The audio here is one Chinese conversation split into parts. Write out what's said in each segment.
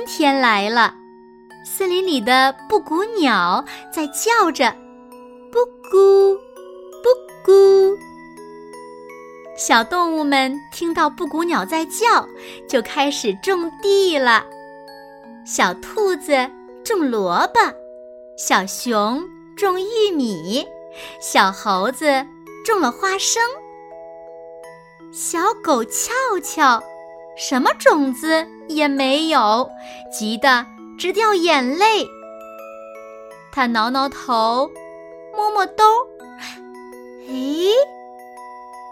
春天来了，森林里的布谷鸟在叫着“布谷，布谷”。小动物们听到布谷鸟在叫，就开始种地了。小兔子种萝卜，小熊种玉米，小猴子种了花生，小狗俏俏。什么种子也没有，急得直掉眼泪。他挠挠头，摸摸兜，哎，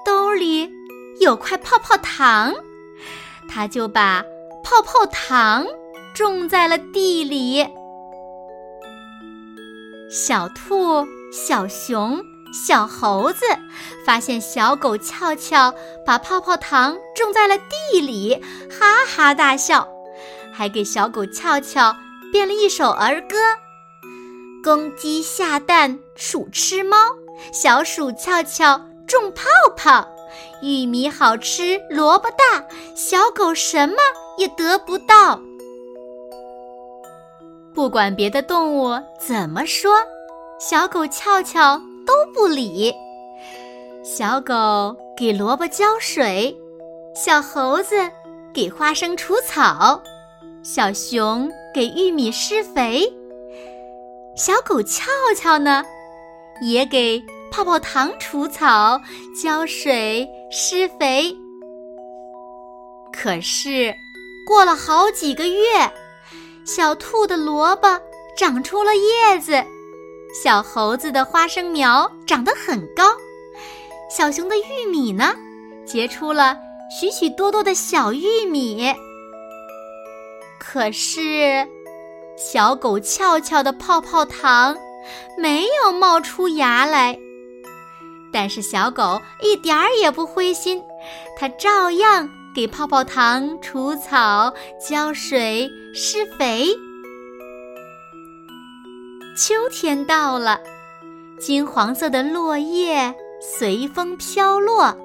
兜里有块泡泡糖，他就把泡泡糖种在了地里。小兔，小熊。小猴子发现小狗俏俏把泡泡糖种在了地里，哈哈大笑，还给小狗俏俏编了一首儿歌：公鸡下蛋，鼠吃猫，小鼠俏俏种泡泡，玉米好吃，萝卜大，小狗什么也得不到。不管别的动物怎么说，小狗俏俏。不理。小狗给萝卜浇水，小猴子给花生除草，小熊给玉米施肥。小狗俏俏呢，也给泡泡糖除草、浇水、施肥。可是，过了好几个月，小兔的萝卜长出了叶子。小猴子的花生苗长得很高，小熊的玉米呢，结出了许许多多的小玉米。可是，小狗俏俏的泡泡糖没有冒出芽来。但是小狗一点儿也不灰心，它照样给泡泡糖除草、浇水、施肥。秋天到了，金黄色的落叶随风飘落。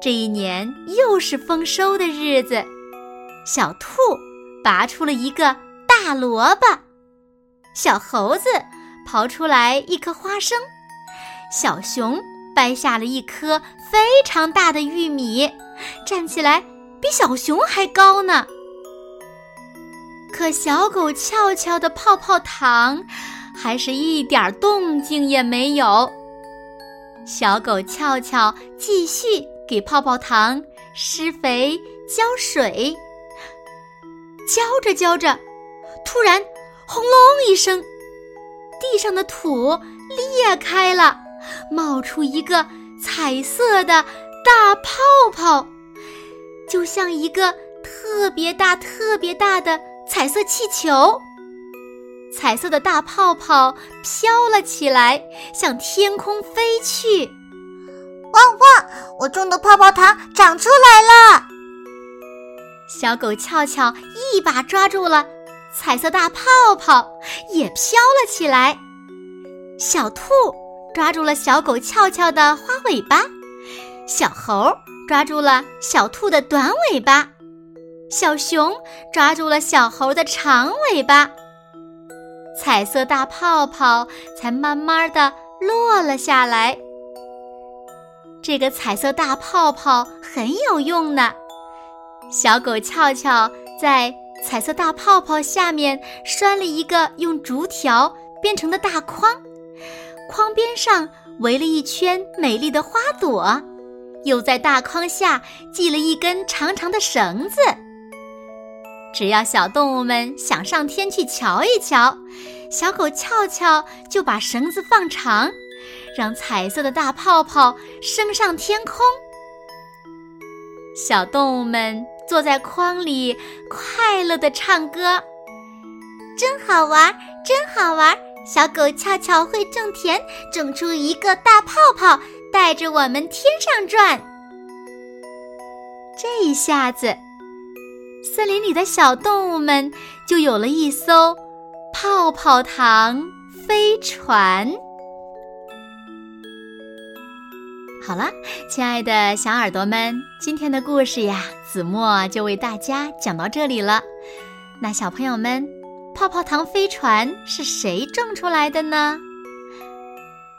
这一年又是丰收的日子，小兔拔出了一个大萝卜，小猴子刨出来一颗花生，小熊掰下了一颗非常大的玉米，站起来比小熊还高呢。可小狗俏俏的泡泡糖，还是一点动静也没有。小狗俏俏继续给泡泡糖施肥浇水，浇着浇着，突然轰隆一声，地上的土裂开了，冒出一个彩色的大泡泡，就像一个特别大、特别大的。彩色气球，彩色的大泡泡飘了起来，向天空飞去。汪汪！我种的泡泡糖长出来了。小狗翘翘一把抓住了彩色大泡泡，也飘了起来。小兔抓住了小狗翘翘的花尾巴，小猴抓住了小兔的短尾巴。小熊抓住了小猴的长尾巴，彩色大泡泡才慢慢的落了下来。这个彩色大泡泡很有用呢。小狗俏俏在彩色大泡泡下面拴了一个用竹条编成的大筐，筐边上围了一圈美丽的花朵，又在大筐下系了一根长长的绳子。只要小动物们想上天去瞧一瞧，小狗翘翘就把绳子放长，让彩色的大泡泡升上天空。小动物们坐在筐里，快乐的唱歌。真好玩，真好玩！小狗翘翘会种田，种出一个大泡泡，带着我们天上转。这一下子，森林里的小动物们就有了一艘泡泡糖飞船。好了，亲爱的小耳朵们，今天的故事呀，子墨就为大家讲到这里了。那小朋友们，泡泡糖飞船是谁种出来的呢？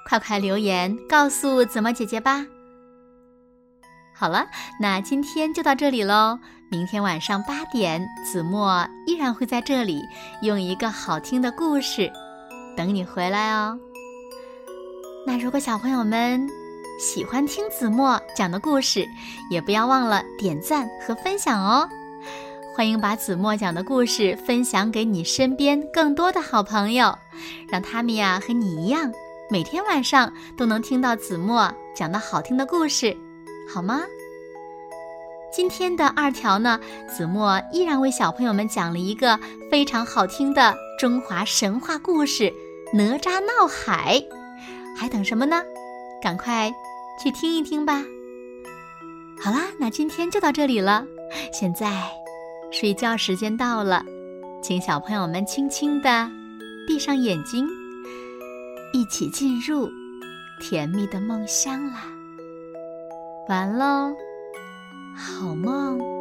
快快留言告诉子墨姐姐吧。好了，那今天就到这里喽。明天晚上八点，子墨依然会在这里用一个好听的故事等你回来哦。那如果小朋友们，喜欢听子墨讲的故事，也不要忘了点赞和分享哦！欢迎把子墨讲的故事分享给你身边更多的好朋友，让他们呀和你一样，每天晚上都能听到子墨讲的好听的故事，好吗？今天的二条呢，子墨依然为小朋友们讲了一个非常好听的中华神话故事《哪吒闹海》，还等什么呢？赶快！去听一听吧。好啦，那今天就到这里了。现在睡觉时间到了，请小朋友们轻轻的闭上眼睛，一起进入甜蜜的梦乡啦。完了，好梦。